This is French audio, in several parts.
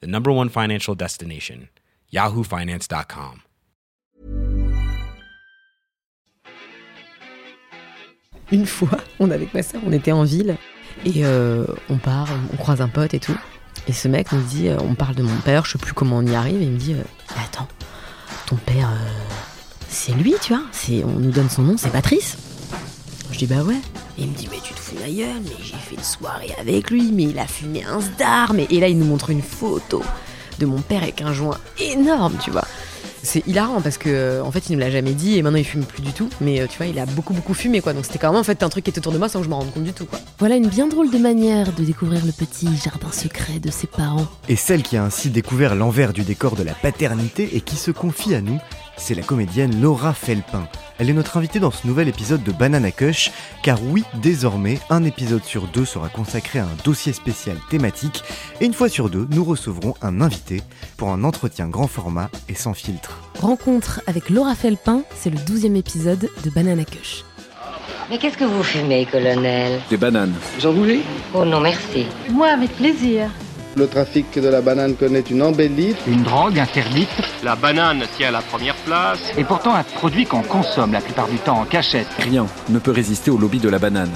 the number one financial destination, yahoofinance.com. Une fois, on avec ma soeur, on était en ville et euh, on part, on croise un pote et tout. Et ce mec nous dit, euh, on parle de mon père, je sais plus comment on y arrive, et il me dit, euh, attends, ton père, euh, c'est lui, tu vois, on nous donne son nom, c'est Patrice. Je dis bah ouais. Il me dit mais tu te fous gueule, mais j'ai fait une soirée avec lui, mais il a fumé un star, mais et là il nous montre une photo de mon père avec un joint énorme, tu vois. C'est hilarant parce que euh, en fait il ne me l'a jamais dit et maintenant il fume plus du tout, mais euh, tu vois il a beaucoup beaucoup fumé quoi, donc c'était quand même en fait un truc qui était autour de moi sans que je m'en rende compte du tout quoi. Voilà une bien drôle de manière de découvrir le petit jardin secret de ses parents. Et celle qui a ainsi découvert l'envers du décor de la paternité et qui se confie à nous, c'est la comédienne Laura Felpin. Elle est notre invitée dans ce nouvel épisode de Banana Cush, car oui, désormais, un épisode sur deux sera consacré à un dossier spécial thématique, et une fois sur deux, nous recevrons un invité pour un entretien grand format et sans filtre. Rencontre avec Laura Felpin, c'est le 12e épisode de Banana Cush. Mais qu'est-ce que vous fumez, colonel? Des bananes. Vous en voulez Oh non, merci. Moi, avec plaisir. Le trafic de la banane connaît une embellie. Une drogue interdite La banane tient la première place. et pourtant un produit qu'on consomme la plupart du temps en cachette. Rien ne peut résister au lobby de la banane.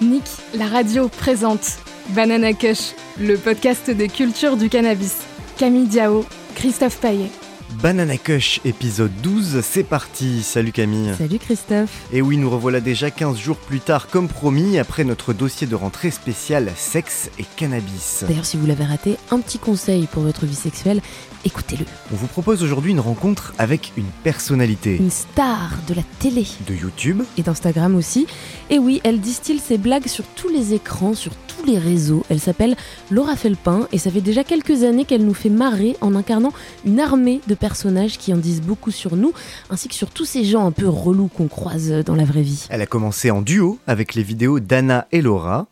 Nick, la radio présente Banana Kush, le podcast des cultures du cannabis. Camille Diao, Christophe Paillet. Banana Cush, épisode 12, c'est parti Salut Camille Salut Christophe. Et oui, nous revoilà déjà 15 jours plus tard, comme promis, après notre dossier de rentrée spécial sexe et cannabis. D'ailleurs, si vous l'avez raté, un petit conseil pour votre vie sexuelle, écoutez-le. On vous propose aujourd'hui une rencontre avec une personnalité Une star de la télé de YouTube, et d'Instagram aussi. Et oui, elle distille ses blagues sur tous les écrans, sur tous les réseaux. Elle s'appelle Laura Felpin et ça fait déjà quelques années qu'elle nous fait marrer en incarnant une armée de personnages qui en disent beaucoup sur nous, ainsi que sur tous ces gens un peu relous qu'on croise dans la vraie vie. Elle a commencé en duo avec les vidéos d'Anna et Laura.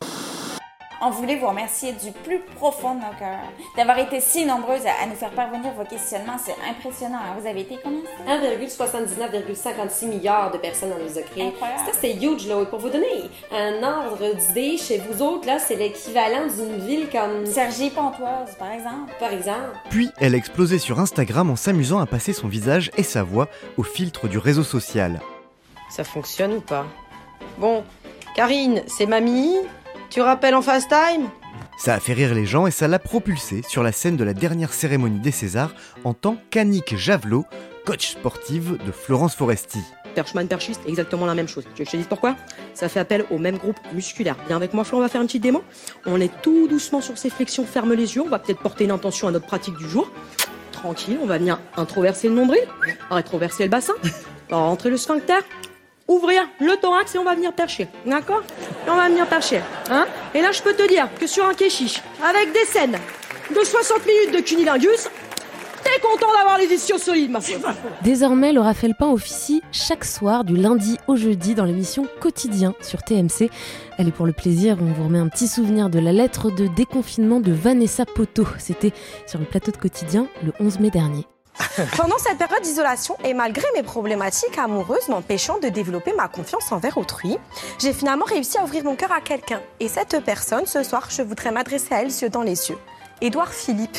On voulait vous remercier du plus profond de nos cœurs d'avoir été si nombreuses à, à nous faire parvenir vos questionnements. C'est impressionnant. hein? Vous avez été combien? ça? 1,79,56 milliards de personnes en nous. Incroyable. Ça, c'est huge, là. Et pour vous donner un ordre d'idée, chez vous autres, là, c'est l'équivalent d'une ville comme... Sergi Pontoise, par exemple. Par exemple. Puis elle a explosé sur Instagram en s'amusant à passer son visage et sa voix au filtre du réseau social. Ça fonctionne ou pas? Bon, Karine, c'est mamie Tu rappelles en FaceTime Ça a fait rire les gens et ça l'a propulsé sur la scène de la dernière cérémonie des Césars en tant qu'Annick Javelot, coach sportive de Florence Foresti. Perchman, perchiste, exactement la même chose. Tu veux que je te dise pourquoi? Ça fait appel au même groupe musculaire. Viens avec moi, Flo, on va faire une petite démo. On est tout doucement sur ces flexions, ferme les yeux. On va peut-être porter une intention à notre pratique du jour. Tranquille, on va venir introverser le nombril, rétroverser le bassin, rentrer le sphincter, ouvrir le thorax et on va venir percher. D'accord Et on va venir percher. Hein Et là, je peux te dire que sur un kéchiche, avec des scènes de 60 minutes de cunilingus, t'es content d'avoir les ischios solides, ma foi. Désormais, Laura Felpin officie chaque soir du lundi au jeudi dans l'émission Quotidien sur TMC. Elle est pour le plaisir, on vous remet un petit souvenir de la lettre de déconfinement de Vanessa Poto. C'était sur le plateau de Quotidien le 11 mai dernier. Pendant cette période d'isolation et malgré mes problématiques amoureuses m'empêchant de développer ma confiance envers autrui, j'ai finalement réussi à ouvrir mon cœur à quelqu'un. Et cette personne, ce soir, je voudrais m'adresser à elle yeux dans les yeux. Édouard Philippe,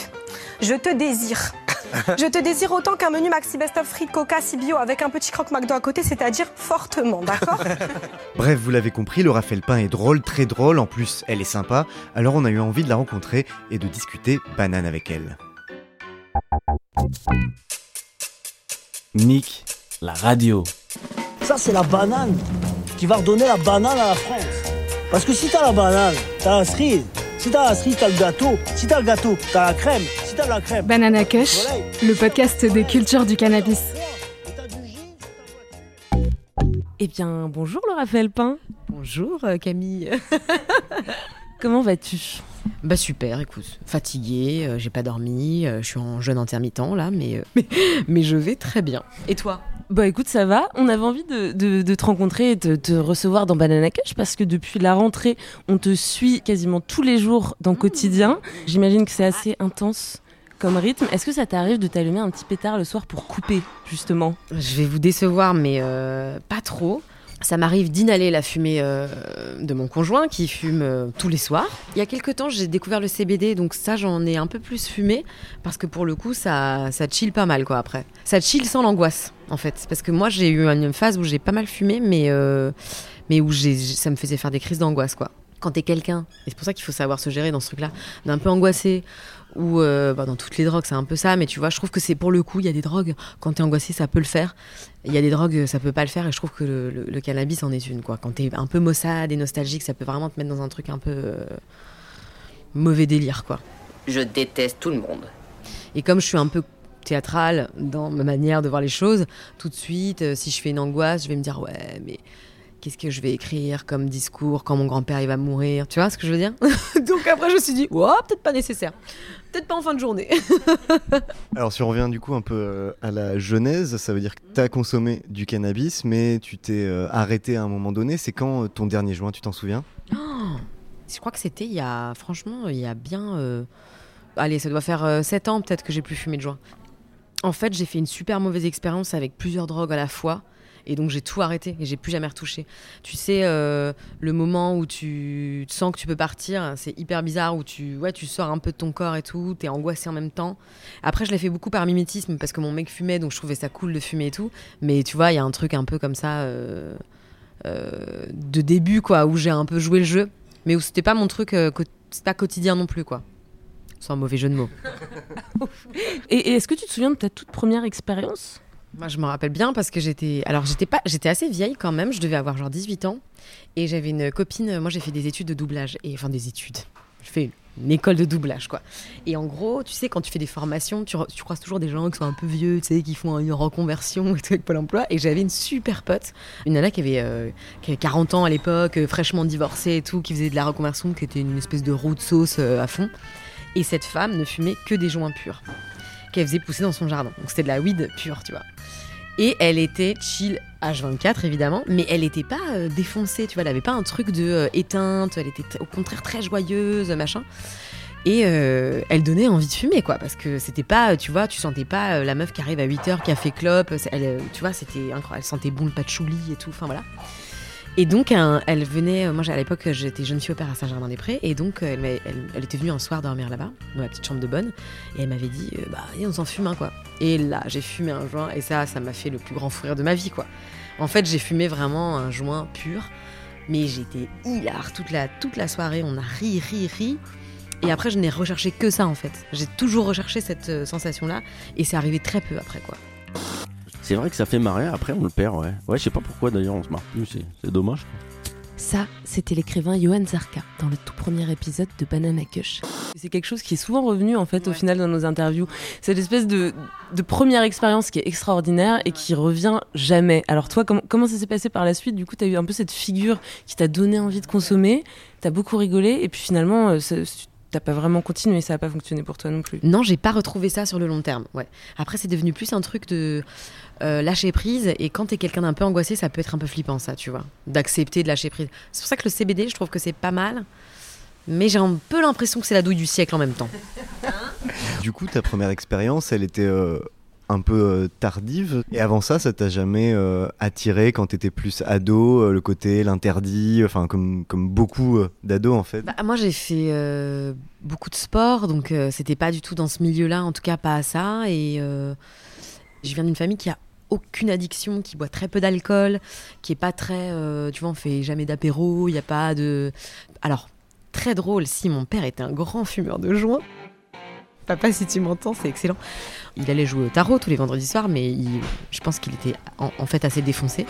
je te désire. Je te désire autant qu'un menu maxi best-of frites coca Cibio avec un petit croque McDo à côté, c'est-à-dire fortement, d'accord? Bref, vous l'avez compris, Laura Felpin est drôle, très drôle, en plus elle est sympa, alors on a eu envie de la rencontrer et de discuter banane avec elle. Nick, la radio. Ça, c'est la banane qui va redonner la banane à la France. Parce que si t'as la banane, t'as la cerise. Si t'as la cerise, t'as le gâteau. Si t'as le gâteau, t'as la crème. Si t'as la crème. Banana Kush, le podcast des cultures du cannabis. Eh bien, bonjour Laura Felpin. Bonjour euh, Camille. Comment vas-tu? Bah super, écoute, fatiguée, euh, j'ai pas dormi, euh, je suis en jeûne intermittent là, mais, euh, mais, mais je vais très bien. Et toi? Bah écoute, ça va. On avait envie de, de- de te rencontrer et de te recevoir dans Banana Cash parce que depuis la rentrée, on te suit quasiment tous les jours dans Quotidien. J'imagine que c'est assez intense comme rythme. Est-ce que ça t'arrive de t'allumer un petit pétard le soir pour couper, justement? Je vais vous décevoir, mais euh, pas trop. Ça m'arrive d'inhaler la fumée euh, de mon conjoint qui fume euh, tous les soirs. Il y a quelques temps, j'ai découvert le CBD, donc ça, j'en ai un peu plus fumé parce que pour le coup, ça, ça chill pas mal quoi après. Ça chill sans l'angoisse en fait. Parce que moi, j'ai eu une phase où j'ai pas mal fumé, mais, euh, mais où ça me faisait faire des crises d'angoisse quoi. Quand t'es quelqu'un, et c'est pour ça qu'il faut savoir se gérer dans ce truc-là, d'un peu angoissé, ou euh, bah, dans toutes les drogues, c'est un peu ça, mais tu vois, je trouve que c'est pour le coup, il y a des drogues, quand t'es angoissé, ça peut le faire. Il y a des drogues, ça peut pas le faire, et je trouve que le, le- le cannabis en est une, quoi. Quand t'es un peu maussade et nostalgique, ça peut vraiment te mettre dans un truc un peu euh, mauvais délire, quoi. Je déteste tout le monde. Et comme je suis un peu théâtrale dans ma manière de voir les choses, tout de suite, euh, si je fais une angoisse, je vais me dire ouais, mais qu'est-ce que je vais écrire comme discours quand mon grand-père il va mourir? Tu vois ce que je veux dire? Donc après, je me suis dit, ouais, peut-être pas nécessaire. Peut-être pas en fin de journée. Alors si on revient du coup un peu euh, à la genèse, ça veut dire que tu as consommé du cannabis, mais tu t'es euh, arrêté à un moment donné. C'est quand euh, ton dernier joint, tu t'en souviens? Oh, je crois que c'était il y a, franchement, il y a bien. euh, allez, ça doit faire 7 ans peut-être que j'ai plus fumé de joint. En fait, j'ai fait une super mauvaise expérience avec plusieurs drogues à la fois. Et donc j'ai tout arrêté et j'ai plus jamais retouché. Tu sais, euh, le moment où tu sens que tu peux partir, c'est hyper bizarre, où tu, ouais, tu sors un peu de ton corps et tout, t'es angoissé en même temps. Après, je l'ai fait beaucoup par mimétisme parce que mon mec fumait, donc je trouvais ça cool de fumer et tout. Mais tu vois, il y a un truc un peu comme ça euh, euh, de début, quoi, où j'ai un peu joué le jeu, mais où c'était pas mon truc, c'est pas quotidien non plus, quoi. Un mauvais jeu de mots. Et est-ce que tu te souviens de ta toute première expérience? Moi, je me rappelle bien parce que j'étais. Alors, j'étais pas. J'étais assez vieille quand même. Je devais avoir genre 18 ans. Et j'avais une copine. Moi, j'ai fait des études de doublage. Et enfin, des études. Je fais une école de doublage, quoi. Et en gros, tu sais, quand tu fais des formations, tu croises toujours des gens qui sont un peu vieux, tu sais, qui font une reconversion et tout avec Pôle emploi. Et j'avais une super pote, une nana qui avait, euh, qui avait 40 ans à l'époque, euh, fraîchement divorcée et tout, qui faisait de la reconversion, qui était une espèce de roue de sauce euh, à fond. Et cette femme ne fumait que des joints purs qu'elle faisait pousser dans son jardin. Donc c'était de la weed pure, tu vois. Et elle était chill H24 évidemment, mais elle n'était pas euh, défoncée, tu vois, elle avait pas un truc de euh, éteinte, elle était au contraire très joyeuse, machin. Et euh, elle donnait envie de fumer, quoi, parce que c'était pas, tu vois, tu sentais pas la meuf qui arrive à 8h, qui a fait clope, tu vois, c'était incroyable, elle sentait bon le patchouli et tout, enfin voilà. Et donc, elle venait, euh, moi à l'époque j'étais jeune fille au père à Saint-Germain-des-Prés, et donc euh, elle, était venue un soir dormir là-bas, dans ma petite chambre de bonne, et elle m'avait dit, euh, bah on s'en fume un quoi. Et là, j'ai fumé un joint, et ça, ça m'a fait le plus grand fou rire de ma vie quoi. En fait, j'ai fumé vraiment un joint pur, mais j'étais hilar toute la, toute la soirée, on a ri, ri, ri. Et après, je n'ai recherché que ça en fait. J'ai toujours recherché cette sensation-là, et c'est arrivé très peu après quoi. C'est vrai que ça fait marrer, après on le perd, ouais. Ouais, je sais pas pourquoi d'ailleurs on se marre plus, c'est c'est dommage. Ça, c'était l'écrivain Johan Zarka dans le tout premier épisode de Banana Kush. C'est quelque chose qui est souvent revenu en fait au final dans nos interviews. Cette espèce de, de première expérience qui est extraordinaire et qui revient jamais. Alors toi, com- comment ça s'est passé par la suite? Du coup, tu as eu un peu cette figure qui t'a donné envie de consommer, t'as beaucoup rigolé et puis finalement, euh, ça- t'as pas vraiment continué, ça a pas fonctionné pour toi non plus. Non, j'ai pas retrouvé ça sur le long terme. Ouais. Après, c'est devenu plus un truc de euh, lâcher prise. Et quand t'es quelqu'un d'un peu angoissé, ça peut être un peu flippant, ça, tu vois. D'accepter de lâcher prise. C'est pour ça que le CBD, je trouve que c'est pas mal. Mais j'ai un peu l'impression que c'est la douille du siècle en même temps. Du coup, ta première expérience, elle était euh, un peu euh, tardive. Et avant ça, ça t'a jamais euh, attiré quand t'étais plus ado, le côté, l'interdit, enfin comme, comme beaucoup d'ados en fait? Bah, moi, j'ai fait euh, beaucoup de sport, donc c'était pas du tout dans ce milieu-là, en tout cas pas à ça. Et je viens d'une famille qui a aucune addiction, qui boit très peu d'alcool, qui est pas très, euh, tu vois, on fait jamais d'apéro, il y a pas de. Alors très drôle, si mon père était un grand fumeur de joints. Papa, si tu m'entends, c'est excellent. Il allait jouer au tarot tous les vendredis soirs, mais je pense qu'il était en, fait assez défoncé.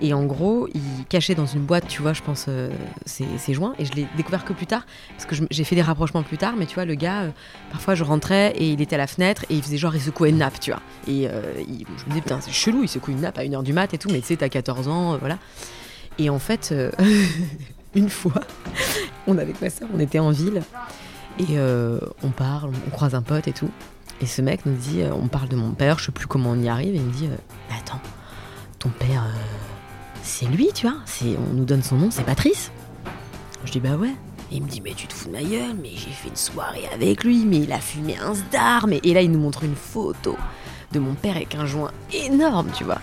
Et en gros, il cachait dans une boîte, tu vois, je pense, euh, ses, ses joints. Et je l'ai découvert que plus tard, parce que j'ai fait des rapprochements plus tard. Mais tu vois, le gars, euh, parfois je rentrais et il était à la fenêtre et il faisait genre, il secouait une nappe, tu vois. Et euh, je me disais, putain, c'est chelou, il secoue une nappe à 1h du mat et tout, mais tu sais, t'as 14 ans, euh, voilà. Et en fait, une fois, on avec ma soeur, on était en ville. Et euh, on parle, on croise un pote et tout. Et ce mec nous dit, euh, on parle de mon père, je sais plus comment on y arrive, et il me dit, euh, attends, ton père, euh, c'est lui, tu vois On nous donne son nom, c'est Patrice. Je dis, bah ouais. Et il me dit, mais tu te fous de ma gueule, mais j'ai fait une soirée avec lui, mais il a fumé un star, mais... Et là, il nous montre une photo de mon père avec un joint énorme, tu vois.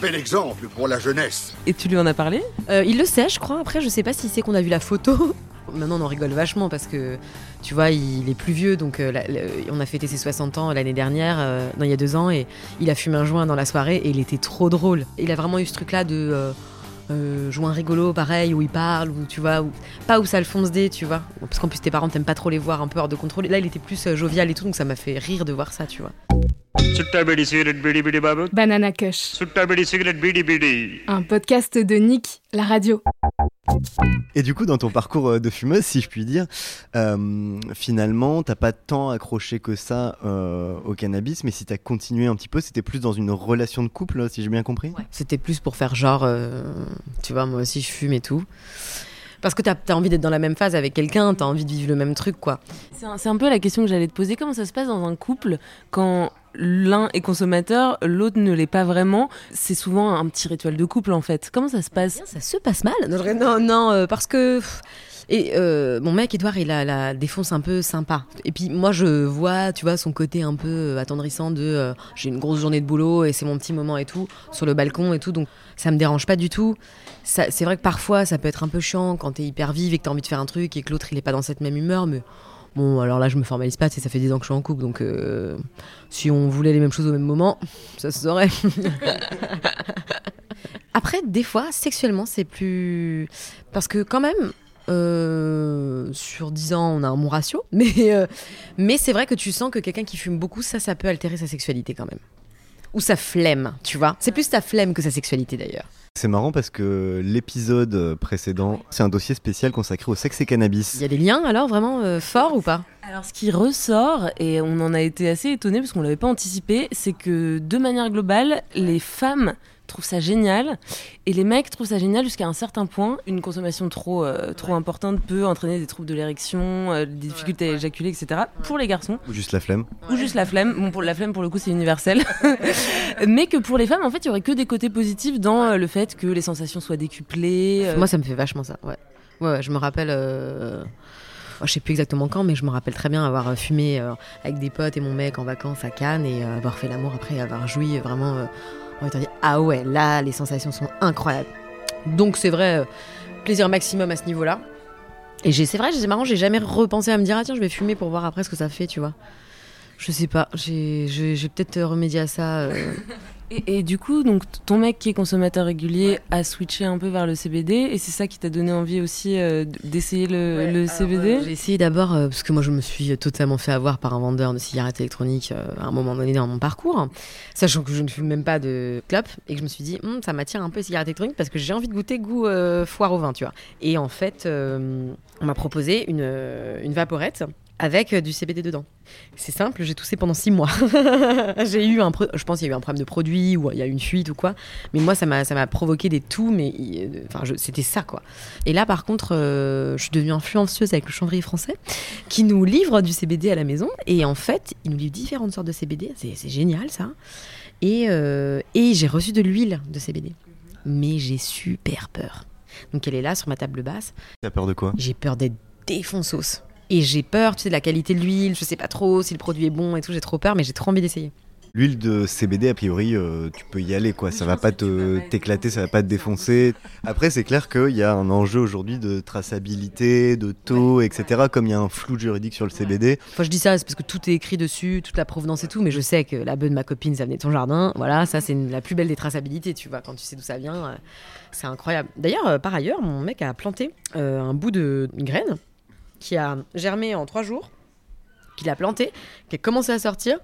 Bel exemple pour la jeunesse. Et tu lui en as parlé? Euh, il le sait, je crois. Après, je sais pas s'il sait qu'on a vu la photo. Maintenant, on en rigole vachement parce que, tu vois, il est plus vieux. Donc, euh, la- la- on a fêté ses 60 ans l'année dernière, euh, non, il y a deux ans, et il a fumé un joint dans la soirée et il était trop drôle. Il a vraiment eu ce truc-là de euh, euh, joint rigolo, pareil, où il parle, où tu vois, où- pas où ça le fonce des, tu vois. Parce qu'en plus, tes parents t'aiment pas trop les voir un peu hors de contrôle. Et là, il était plus euh, jovial et tout, donc ça m'a fait rire de voir ça, tu vois. Banana Kush, un podcast de Nick, la radio. Et du coup, dans ton parcours euh, de fumeuse, si je puis dire, euh, finalement, t'as pas tant accroché que ça euh, au cannabis, mais si t'as continué un petit peu, c'était plus dans une relation de couple, si j'ai bien compris? C'était plus pour faire genre, euh, tu vois, moi aussi je fume et tout. Parce que t'as as envie d'être dans la même phase avec quelqu'un, t'as envie de vivre le même truc, quoi. C'est un, c'est un peu la question que j'allais te poser. Comment ça se passe dans un couple quand l'un est consommateur, l'autre ne l'est pas vraiment C'est souvent un petit rituel de couple en fait. Comment ça se passe Ça se passe mal Non, non, euh, parce que. Et euh, mon mec, Edouard, il a la défonce un peu sympa. Et puis moi, je vois, tu vois, son côté un peu euh, attendrissant de euh, j'ai une grosse journée de boulot et c'est mon petit moment et tout, sur le balcon et tout, donc ça me dérange pas du tout. Ça- C'est vrai que parfois, ça peut être un peu chiant quand t'es hyper vive et que t'as envie de faire un truc et que l'autre, il est pas dans cette même humeur, mais. Bon, alors là, je me formalise pas, ça fait 10 ans que je suis en couple, donc euh, si on voulait les mêmes choses au même moment, ça se saurait. Après, des fois, sexuellement, c'est plus. Parce que, quand même, euh, sur 10 ans, on a un bon ratio. Mais, euh, mais c'est vrai que tu sens que quelqu'un qui fume beaucoup, ça, ça peut altérer sa sexualité quand même. Ou sa flemme, tu vois. C'est plus sa flemme que sa sexualité d'ailleurs. C'est marrant parce que l'épisode précédent, c'est un dossier spécial consacré au sexe et cannabis. Il y a des liens alors vraiment euh, forts ou pas? Alors ce qui ressort, et on en a été assez étonnés parce qu'on l'avait pas anticipé, c'est que de manière globale, les femmes trouvent ça génial et les mecs trouvent ça génial jusqu'à un certain point. Une consommation trop, euh, trop importante peut entraîner des troubles de l'érection, euh, des difficultés à éjaculer, etc. Pour les garçons. Ou juste la flemme. Ou juste la flemme. Bon, pour la flemme, pour le coup, c'est universel. Mais que pour les femmes, en fait, il y aurait que des côtés positifs dans euh, le fait que les sensations soient décuplées. euh, Moi, ça me fait vachement ça, ouais. Ouais, ouais, je me rappelle. euh, oh, je sais plus exactement quand, mais je me rappelle très bien avoir fumé avec des potes et mon mec en vacances à Cannes et avoir fait l'amour après, avoir joui euh, vraiment. Dit ah ouais, là, les sensations sont incroyables. Donc c'est vrai, euh, plaisir maximum à ce niveau-là. Et c'est vrai, c'est marrant, j'ai jamais repensé à me dire ah tiens, je vais fumer pour voir après ce que ça fait, tu vois. Je sais pas, j'ai peut-être remédié à ça. euh, Et, et du coup, donc ton mec qui est consommateur régulier a switché un peu vers le CBD et c'est ça qui t'a donné envie aussi euh, d'essayer le, le CBD. J'ai essayé d'abord, euh, parce que moi je me suis totalement fait avoir par un vendeur de cigarettes électroniques euh, à un moment donné dans mon parcours, sachant que je ne fume même pas de clope, et que je me suis dit, Hum, ça m'attire un peu les cigarettes électroniques parce que j'ai envie de goûter goût euh, foire au vin, tu vois. Et en fait, euh, on m'a proposé une, euh, une vaporette avec euh, du CBD dedans. C'est simple, j'ai toussé pendant six mois. j'ai eu un, je pense qu'il y a eu un problème de produit ou il y a eu une fuite ou quoi. Mais moi, ça m'a, ça m'a provoqué des toux, mais euh, enfin, c'était ça quoi. Et là, par contre, euh, je suis devenue influenceuse avec le chanvrier français, qui nous livre du CBD à la maison. Et en fait, il nous livre différentes sortes de CBD. C'est, c'est génial ça. Et, euh, et j'ai reçu de l'huile de CBD. Mais j'ai super peur. Donc elle est là sur ma table basse. T'as peur de quoi? J'ai peur d'être défonceuse. Et j'ai peur, tu sais, de la qualité de l'huile, je sais pas trop si le produit est bon et tout, j'ai trop peur, mais j'ai trop envie d'essayer. L'huile de CBD, a priori, euh, tu peux y aller, quoi. Ça va pas te t'éclater, ça va pas te défoncer. Après, c'est clair qu'il y a un enjeu aujourd'hui de traçabilité, de taux, etc. Comme il y a un flou juridique sur le CBD. Enfin, je dis ça, c'est parce que tout est écrit dessus, toute la provenance et tout, mais je sais que la bœuf de ma copine, ça venait de ton jardin. Voilà, ça, c'est la plus belle des traçabilités, tu vois, quand tu sais d'où ça vient. euh, c'est incroyable. D'ailleurs, euh, par ailleurs, mon mec a planté euh, un bout de graine qui a germé en trois jours, qu'il a planté, qui a commencé à sortir,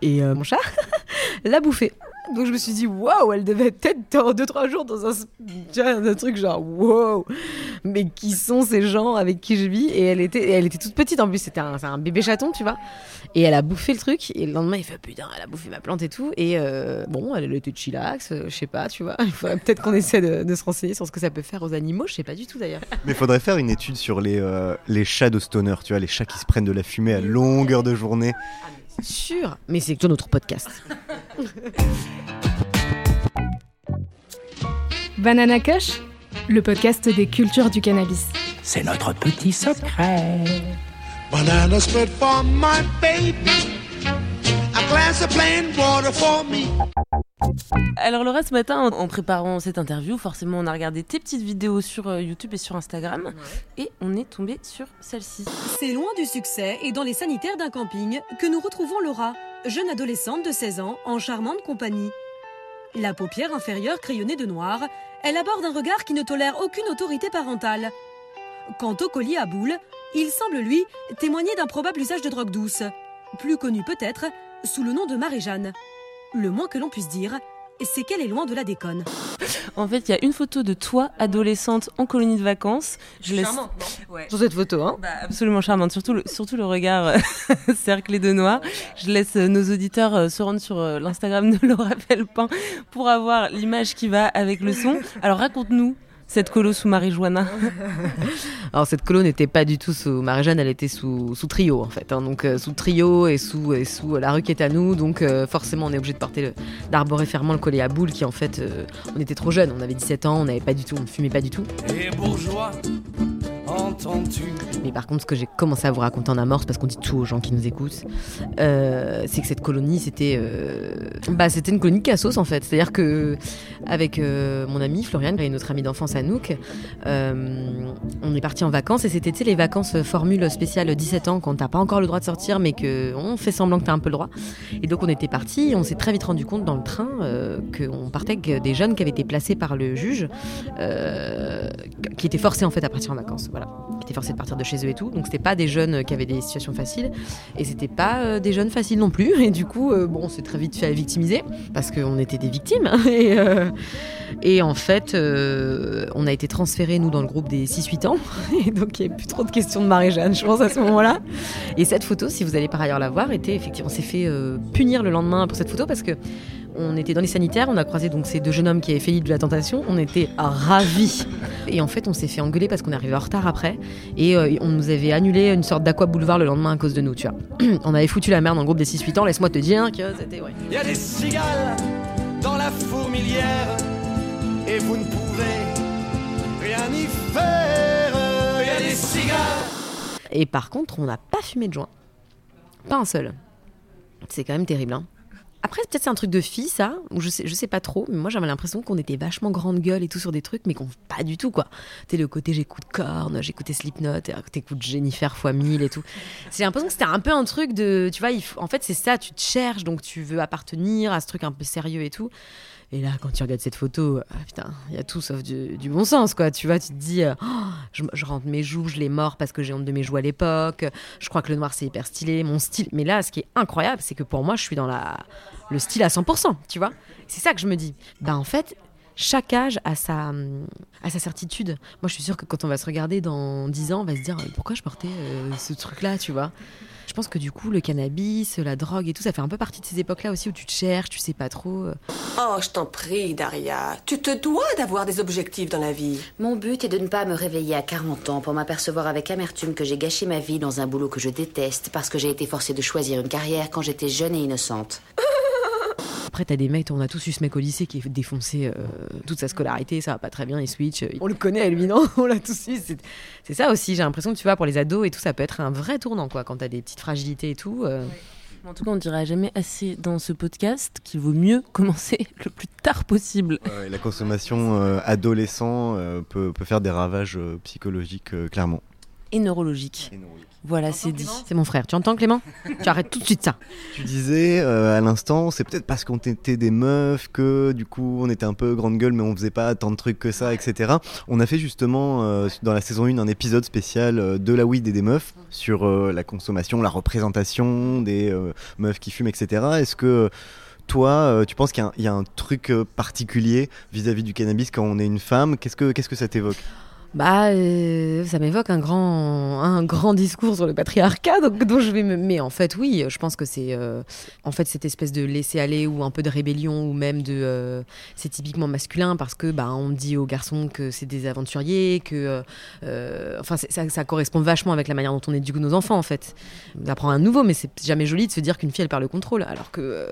et euh, mon chat l'a bouffé. Donc je me suis dit, waouh, elle devait être dans 2-3 jours dans un, un truc genre, waouh, mais qui sont ces gens avec qui je vis? Et elle était, elle était toute petite en plus, c'était un, bébé chaton, tu vois. Et elle a bouffé le truc, et le lendemain, il fait putain, elle a bouffé ma plante et tout. Et euh, bon, elle était chillax, euh, je sais pas, tu vois. Il faudrait peut-être qu'on essaie de, se renseigner sur ce que ça peut faire aux animaux, je sais pas du tout d'ailleurs. Mais faudrait faire une étude sur les, euh, les chats de stoner, tu vois, les chats qui se prennent de la fumée à longueur de journée. Sûr, mais c'est que notre podcast. Banana Kush, le podcast des cultures du cannabis. C'est notre petit secret. Banana split for my baby. A glass of plain water for me. Alors Laura, ce matin, en préparant cette interview, forcément, on a regardé tes petites vidéos sur euh, YouTube et sur Instagram, ouais. et on est tombé sur celle-ci. C'est loin du succès et dans les sanitaires d'un camping que nous retrouvons Laura, jeune adolescente de 16 ans, en charmante compagnie. La paupière inférieure crayonnée de noir, elle aborde un regard qui ne tolère aucune autorité parentale. Quant au collier à boules, il semble, lui, témoigner d'un probable usage de drogue douce, plus connu peut-être sous le nom de Marie-Jeanne. Le moins que l'on puisse dire, c'est qu'elle est loin de la déconne. En fait, il y a une photo de toi, adolescente, en colonie de vacances. Je laisse... Charmante, non ouais. Sur cette photo, hein bah, Absolument charmante, surtout le, surtout le regard cerclé de noir. Je laisse nos auditeurs se rendre sur l'Instagram de Laura Felpin pour avoir l'image qui va avec le son. Alors raconte-nous cette colo sous Marie-Joana Alors cette colo n'était pas du tout sous Marie-Jeanne, elle était sous, sous trio en fait. Hein. donc euh, sous trio et sous, et sous la rue qui est à nous. Donc euh, forcément on est obligé de porter d'arborer fermement le collier à boule qui en fait euh, on était trop jeunes, on avait 17 ans, on n'avait pas du tout, on ne fumait pas du tout. Et bourgeois mais par contre, ce que j'ai commencé à vous raconter en amorce, parce qu'on dit tout aux gens qui nous écoutent, euh, c'est que cette colonie, c'était, euh, bah, c'était une colonie cassos en fait. C'est-à-dire que avec euh, mon ami Florian et notre ami d'enfance Anouk, on est parti en vacances et c'était les vacances formule spéciale 17 ans quand t'as pas encore le droit de sortir, mais que on fait semblant que t'as un peu le droit. Et donc on était parti, on s'est très vite rendu compte dans le train qu'on partait avec des jeunes qui avaient été placés par le juge, qui étaient forcés en fait à partir en vacances. Voilà qui étaient forcés de partir de chez eux et tout. Donc c'était pas des jeunes qui avaient des situations faciles et c'était pas euh, des jeunes faciles non plus. Et du coup, euh, bon, on s'est très vite fait victimiser parce qu'on était des victimes. Et, euh, et en fait, on a été transférés nous dans le groupe des 6-8 ans. Et donc il n'y avait plus trop de questions de Marie-Jeanne, je pense à ce moment-là. Et cette photo, si vous allez par ailleurs la voir, était effectivement, on s'est fait punir le lendemain pour cette photo parce que on était dans les sanitaires, on a croisé donc ces deux jeunes hommes qui avaient fait de la tentation, on était ravis. Et en fait, on s'est fait engueuler parce qu'on est arrivé en retard après et euh, on nous avait annulé une sorte d'aqua boulevard le lendemain à cause de nous, tu vois. on avait foutu la merde dans le groupe des 6-8 ans, laisse-moi te dire que c'était ouais. Il y a des cigales dans la fourmilière et vous ne pouvez rien y faire. Il y a des cigales. Et par contre, on n'a pas fumé de joint. Pas un seul. C'est quand même terrible, hein. Après, peut-être c'est un truc de fille, ça, je sais, je sais pas trop, mais moi j'avais l'impression qu'on était vachement grande gueule et tout sur des trucs, mais qu'on pas du tout, quoi. Tu le côté j'écoute Korn, j'écoutais Slipknot, t'écoutes Jennifer fois 1000 et tout. J'ai l'impression que c'était un peu un truc de, tu vois, en fait c'est ça, tu te cherches, donc tu veux appartenir à ce truc un peu sérieux et tout. Et là, quand tu regardes cette photo, ah, putain, il y a tout sauf du, bon sens, quoi. Tu vois, tu te dis, euh, oh, je, je, rentre mes joues, je les mords parce que j'ai honte de mes joues à l'époque. Je crois que le noir, c'est hyper stylé, mon style. Mais là, ce qui est incroyable, c'est que pour moi, je suis dans la, le style à 100%, tu vois. C'est ça que je me dis. Bah, en fait, chaque âge a sa, a sa certitude. Moi, je suis sûre que quand on va se regarder dans 10 ans, on va se dire, pourquoi je portais euh, ce truc-là, tu vois? Je pense que du coup, le cannabis, la drogue et tout, ça fait un peu partie de ces époques-là aussi où tu te cherches, tu sais pas trop. Oh, je t'en prie, Daria. Tu te dois d'avoir des objectifs dans la vie. Mon but est de ne pas me réveiller à 40 ans pour m'apercevoir avec amertume que j'ai gâché ma vie dans un boulot que je déteste parce que j'ai été forcée de choisir une carrière quand j'étais jeune et innocente. Après, t'as des mecs, on a tous eu ce mec au lycée qui est défoncé euh, toute sa scolarité, ça va pas très bien, il switch. On le connaît, lui, non? On l'a tous eu. C'est ça aussi, j'ai l'impression que tu vois, pour les ados et tout, ça peut être un vrai tournant, quoi, quand t'as des petites fragilités et tout. Euh... En tout cas, on dira jamais assez dans ce podcast qu'il vaut mieux commencer le plus tard possible. Euh, la consommation euh, adolescent peut, peut, faire des ravages psychologiques, clairement. Et neurologiques. Voilà, c'est dit. C'est mon frère. Tu entends, Clément? Tu arrêtes tout de suite ça. Tu disais euh, à l'instant, c'est peut-être parce qu'on était des meufs que du coup on était un peu grande gueule, mais on faisait pas tant de trucs que ça, etc. On a fait justement euh, dans la saison 1 un épisode spécial euh, de la weed et des meufs sur la consommation, la représentation des meufs qui fument, etc. Est-ce que Toi, euh, tu penses qu'il y a un- il y, a un truc particulier vis-à-vis du cannabis quand on est une femme? Qu'est-ce que, qu'est-ce que ça t'évoque? Bah, euh, ça m'évoque un grand, un grand discours sur le patriarcat, donc, dont je vais. Mais en fait, oui, je pense que c'est, euh, en fait, cette espèce de laisser aller ou un peu de rébellion ou même de, euh, c'est typiquement masculin parce que, bah, on dit aux garçons que c'est des aventuriers, que, enfin, ça correspond vachement avec la manière dont on éduque nos enfants, en fait. On apprend un nouveau, mais c'est jamais joli de se dire qu'une fille elle perd le contrôle, alors que.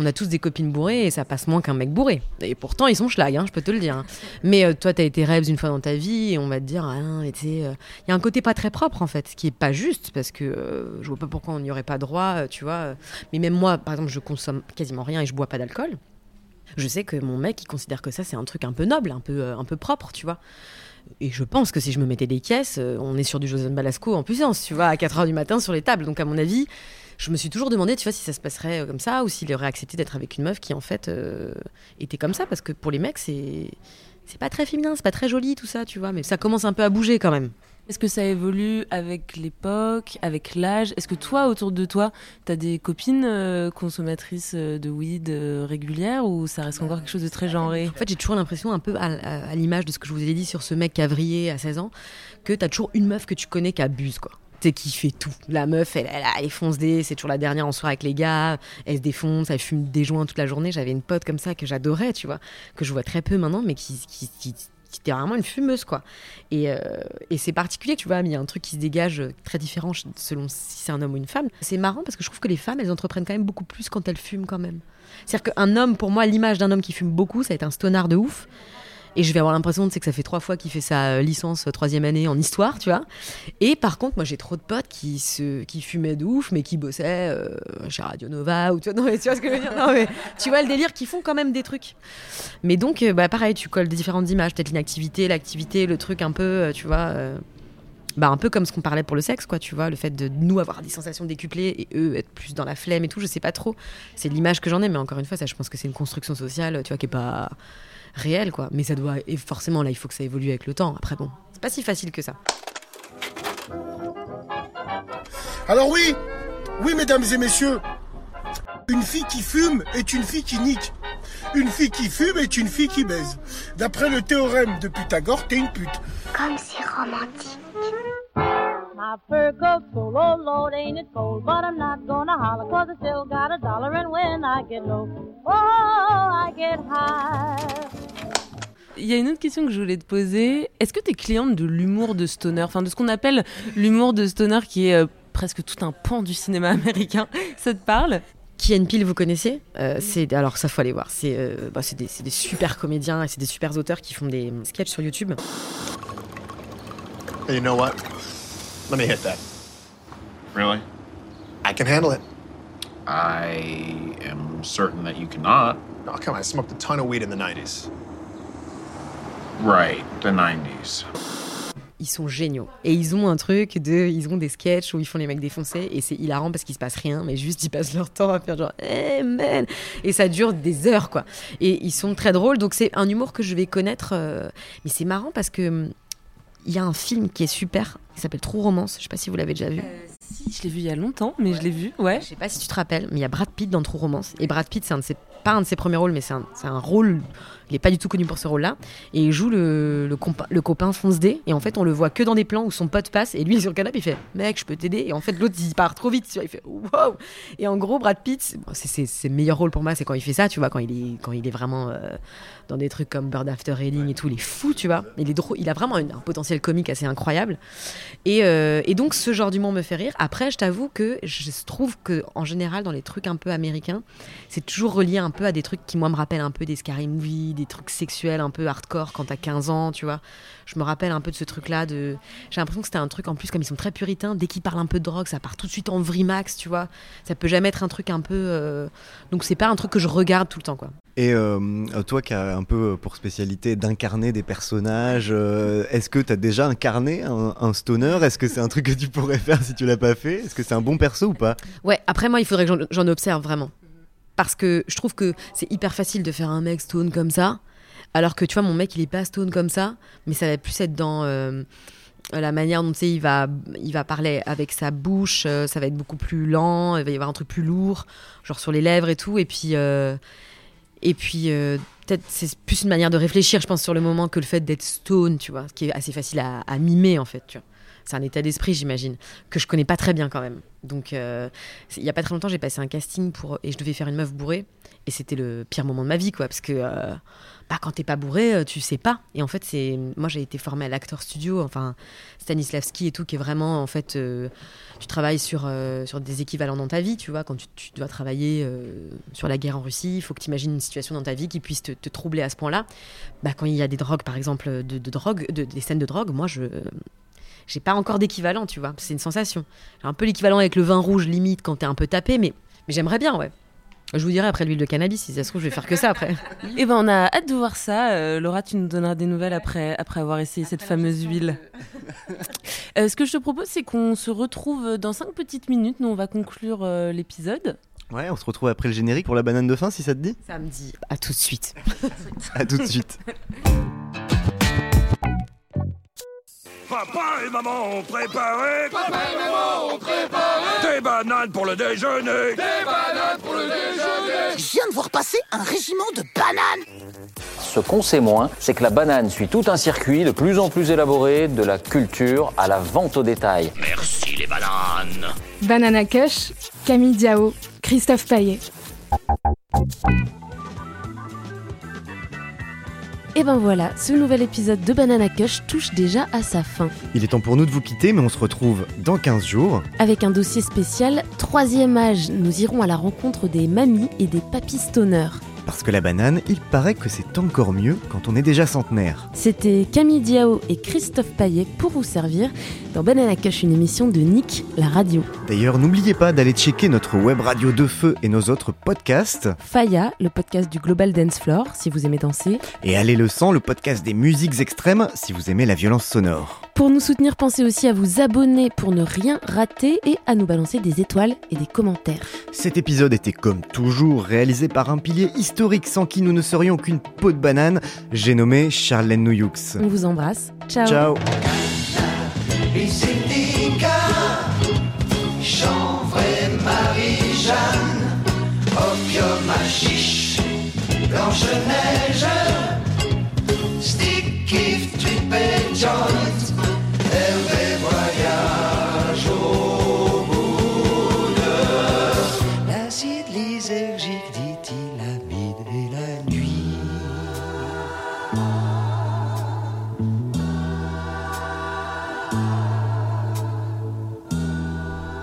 On a tous des copines bourrées et ça passe moins qu'un mec bourré. Et pourtant, ils sont schlag, hein, je peux te le dire. hein. Mais euh, toi, t'as été Rebs une fois dans ta vie et on va te dire, ah tu sais, euh, il y a un côté pas très propre en fait, qui est pas juste parce que euh, je vois pas pourquoi on n'y aurait pas droit, euh, tu vois. Mais même moi, par exemple, je consomme quasiment rien et je bois pas d'alcool. Je sais que mon mec, il considère que ça, c'est un truc un peu noble, un peu, euh, un peu propre, tu vois. Et je pense que si je me mettais des caisses, euh, on est sur du Joseph Balasco en puissance, tu vois, à 4h du matin sur les tables. Donc, à mon avis, je me suis toujours demandé, tu vois, si ça se passerait euh, comme ça ou s'il aurait accepté d'être avec une meuf qui, en fait, euh, était comme ça. Parce que pour les mecs, c'est. C'est pas très féminin, c'est pas très joli tout ça, tu vois, mais ça commence un peu à bouger quand même. Est-ce que ça évolue avec l'époque, avec l'âge? Est-ce que toi, autour de toi, t'as des copines euh, consommatrices euh, de weed euh, régulières ou ça reste encore quelque chose de très genré? En fait, j'ai toujours l'impression, un peu à, à- à l'image de ce que je vous ai dit sur ce mec vrillé à 16 ans, que t'as toujours une meuf que tu connais qui abuse, quoi. Tu sais, qui fait tout. La meuf, elle, elle, elle fonce des, c'est toujours la dernière en soirée avec les gars, elle se défonce, elle fume des joints toute la journée. J'avais une pote comme ça que j'adorais, tu vois, que je vois très peu maintenant, mais qui, qui, qui, qui était vraiment une fumeuse, quoi. Et, euh, et c'est particulier, tu vois, mais il y a un truc qui se dégage euh, très différent selon si c'est un homme ou une femme. C'est marrant parce que je trouve que les femmes, elles entreprennent quand même beaucoup plus quand elles fument, quand même. C'est-à-dire qu'un homme, pour moi, l'image d'un homme qui fume beaucoup, ça va être un stonard de ouf. Et je vais avoir l'impression sais, que ça fait trois fois qu'il fait sa euh, licence euh, troisième année en histoire, tu vois. Et par contre, moi, j'ai trop de potes qui, se, qui fumaient de ouf, mais qui bossaient euh, chez Radio Nova ou tu vois, non, mais tu vois ce que je veux dire Non, mais tu vois le délire, qui font quand même des trucs. Mais donc, euh, bah, pareil, tu colles différentes images, peut-être l'inactivité, l'activité, le truc un peu, tu vois. bah, un peu comme ce qu'on parlait pour le sexe, quoi, tu vois, le fait de nous avoir des sensations décuplées et eux être plus dans la flemme et tout, je sais pas trop. C'est l'image que j'en ai, mais encore une fois, ça, je pense que c'est une construction sociale, tu vois, qui est pas réelle, quoi. Mais ça doit, et forcément, là, il faut que ça évolue avec le temps. Après, bon, c'est pas si facile que ça. Alors oui, oui mesdames et messieurs, une fille qui fume est une fille qui nique. Une fille qui fume est une fille qui baise. D'après le théorème de Pythagore, t'es une pute. Comme c'est romantique. My fur coat's full, oh Lord, ain't it cold? But I'm not gonna holler, cause I still got a dollar, and when I get low, oh, I get high. Il y a une autre question que je voulais te poser. Est-ce que tu es cliente de l'humour de stoner, enfin de ce qu'on appelle l'humour de stoner qui est euh, presque tout un pan du cinéma américain Ça te parle? Qui Peele, vous connaissez? Euh, C'est alors ça faut aller voir. C'est euh, bah, c'est des, super comédiens et c'est des super auteurs qui font des sketchs sur YouTube. You know what? Let me hit that. Really? I can handle it. I am certain that you cannot. Oh, come on. I smoked a ton of weed in the 90s. Right, the 90s. Ils sont géniaux et ils ont un truc de, ils ont des sketchs où ils font les mecs défoncés et c'est hilarant parce qu'il se passe rien, mais juste ils passent leur temps à faire genre, hey man, et ça dure des heures quoi. Et ils sont très drôles, donc c'est un humour que je vais connaître, euh, mais c'est marrant parce que hum, il y a un film qui est super, qui s'appelle True Romance. Je sais pas si vous l'avez déjà vu. Si, je l'ai vu il y a longtemps, mais je l'ai vu, ouais. Je sais pas si tu te rappelles, mais il y a Brad Pitt dans True Romance. Et Brad Pitt, c'est un de ses, pas un de ses premiers rôles, mais c'est un, un rôle. Il est pas du tout connu pour ce rôle-là. Et il joue le, le, compa- le copain Fonce D. Et en fait, on le voit que dans des plans où son pote passe. Et lui, il est sur le canapé, il fait Mec, je peux t'aider? Et en fait, l'autre, il part trop vite. tu vois, Il fait Wow Et en gros, Brad Pitt, c'est- bon, c'est c'est- c'est le meilleur rôle pour moi, c'est quand il fait ça, tu vois, quand il est, quand il est vraiment euh, dans des trucs comme Bird After Reading et tout. Il est fou, tu vois. Il, est drôle, il a vraiment une- un potentiel comique assez incroyable. Et, euh, et donc, ce genre d'humour me fait rire. Après, je t'avoue que je trouve que, en général, dans les trucs un peu américains, c'est toujours relié un peu à des trucs qui, moi, me rappellent un peu des scary movies, des trucs sexuels un peu hardcore quand t'as 15 ans, tu vois. Je me rappelle un peu de ce truc-là. De... J'ai l'impression que c'était un truc, en plus, comme ils sont très puritains, dès qu'ils parlent un peu de drogue, ça part tout de suite en vrimax, tu vois. Ça peut jamais être un truc un peu. euh, Donc, c'est pas un truc que je regarde tout le temps, quoi. Et euh, toi qui as un peu pour spécialité d'incarner des personnages, euh, est-ce que tu as déjà incarné un, stoner? Est-ce que c'est un truc que tu pourrais faire si tu l'as pas fait? Est-ce que c'est un bon perso ou pas? Ouais, après moi, il faudrait que j'en- observe vraiment. Parce que je trouve que c'est hyper facile de faire un mec stone comme ça. Alors que tu vois, mon mec, il est pas stone comme ça. Mais ça va plus être dans. euh, la manière dont il va, il va parler avec sa bouche, euh, ça va être beaucoup plus lent, il va y avoir un truc plus lourd, genre sur les lèvres et tout. Et puis, euh, et puis euh, peut-être c'est plus une manière de réfléchir, je pense, sur le moment que le fait d'être stone, tu vois, ce qui est assez facile à, à mimer en fait, tu vois. C'est un état d'esprit, j'imagine, que je connais pas très bien quand même. Donc, euh, il y a pas très longtemps, j'ai passé un casting pour et je devais faire une meuf bourrée, et c'était le pire moment de ma vie, quoi, parce que euh, bah, quand t'es pas bourré, euh, tu sais pas. Et en fait, c'est moi j'ai été formée à l'acteur studio, enfin Stanislavski et tout, qui est vraiment en fait, euh, tu travailles sur sur des équivalents dans ta vie, tu vois, quand tu, dois travailler sur la guerre en Russie, il faut que tu imagines une situation dans ta vie qui puisse te, troubler à ce point-là. Bah, quand il y a des drogues, par exemple, de, de- des scènes de drogue, moi je j'ai pas encore d'équivalent, tu vois. C'est une sensation. J'ai un peu l'équivalent avec le vin rouge, limite, quand t'es un peu tapé, mais, mais j'aimerais bien, ouais. Je vous dirai après l'huile de cannabis, si ça se trouve, je vais faire que ça après. Eh ben, on a hâte de voir ça. Euh, Laura, tu nous donneras des nouvelles après, après avoir essayé cette fameuse huile. Euh, ce que je te propose, c'est qu'on se retrouve dans 5 petites minutes. Nous, on va conclure euh, l'épisode. Ouais, on se retrouve après le générique pour la banane de fin si ça te dit Ça me dit à tout de suite. À tout de suite. Papa et maman ont préparé. Papa et maman ont préparé. Des bananes pour le déjeuner. Des bananes pour le déjeuner. Je viens de voir passer un régiment de bananes. Ce qu'on sait moins, c'est que la banane suit tout un circuit de plus en plus élaboré, de la culture à la vente au détail. Merci les bananes. Banana Kush, Camille Diao, Christophe Paillet. Et ben voilà, ce nouvel épisode de Banana Kush touche déjà à sa fin. Il est temps pour nous de vous quitter, mais on se retrouve dans 15 jours. Avec un dossier spécial, troisième âge, nous irons à la rencontre des mamies et des papis stoners. Parce que la banane, il paraît que c'est encore mieux quand on est déjà centenaire. C'était Camille Diao et Christophe Paillet pour vous servir dans Banana Kush, une émission de Nick, la radio. D'ailleurs, n'oubliez pas d'aller checker notre web radio de feu et nos autres podcasts. Faya, le podcast du Global Dance Floor, si vous aimez danser. Et Allez le sang, le podcast des musiques extrêmes, si vous aimez la violence sonore. Pour nous soutenir, pensez aussi à vous abonner pour ne rien rater et à nous balancer des étoiles et des commentaires. Cet épisode était comme toujours réalisé par un pilier historique sans qui nous ne serions qu'une peau de banane. J'ai nommé Charlène Noyoux. On vous embrasse. Ciao. Ciao. Blanche-Neige, trip et joint,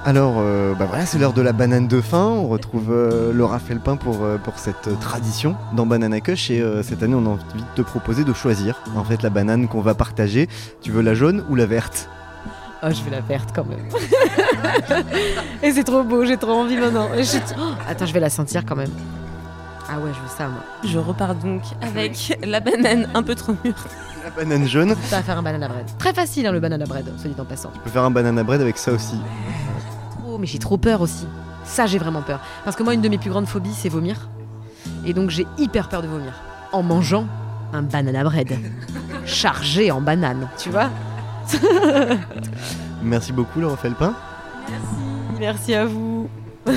Alors, euh, bah voilà, c'est l'heure de la banane de fin. On retrouve euh, Laura Felpin pour, euh, pour cette euh, tradition dans Banana Cush. Et euh, cette année, on a envie de te proposer de choisir en fait la banane qu'on va partager. Tu veux la jaune ou la verte? Oh, je vais la verte quand même. et c'est trop beau, j'ai trop envie maintenant. Et je- Oh, attends, je vais la sentir quand même. Ah ouais, je veux ça, moi. Je repars donc avec la banane un peu trop mûre. La banane jaune. Ça va faire un banana bread. Très facile, hein, le banana bread, soit dit en passant. Tu peux faire un banana bread avec ça aussi. Mais j'ai trop peur aussi. Ça, j'ai vraiment peur. Parce que moi, une de mes plus grandes phobies, c'est vomir. Et donc, j'ai hyper peur de vomir. En mangeant un banana bread. chargé en banane, tu vois Merci beaucoup, Laura Felpin. Merci à vous.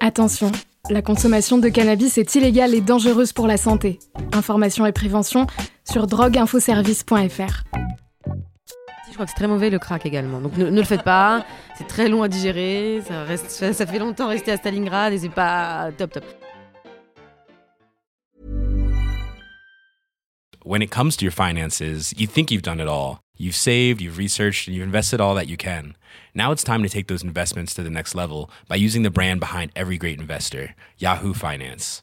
Attention, la consommation de cannabis est illégale et dangereuse pour la santé. Information et prévention sur drogueinfoservice.fr. Je crois que c'est très mauvais le crack également. Donc ne, ne le faites pas. C'est très long à digérer. Ça, reste, ça, ça fait longtemps rester à Stalingrad et c'est pas top top. when it comes to your finances, you think you've done it all. You've saved, you've researched, and you've invested all that you can. Now it's time to take those investments to the next level by using the brand behind every great investor, Yahoo Finance.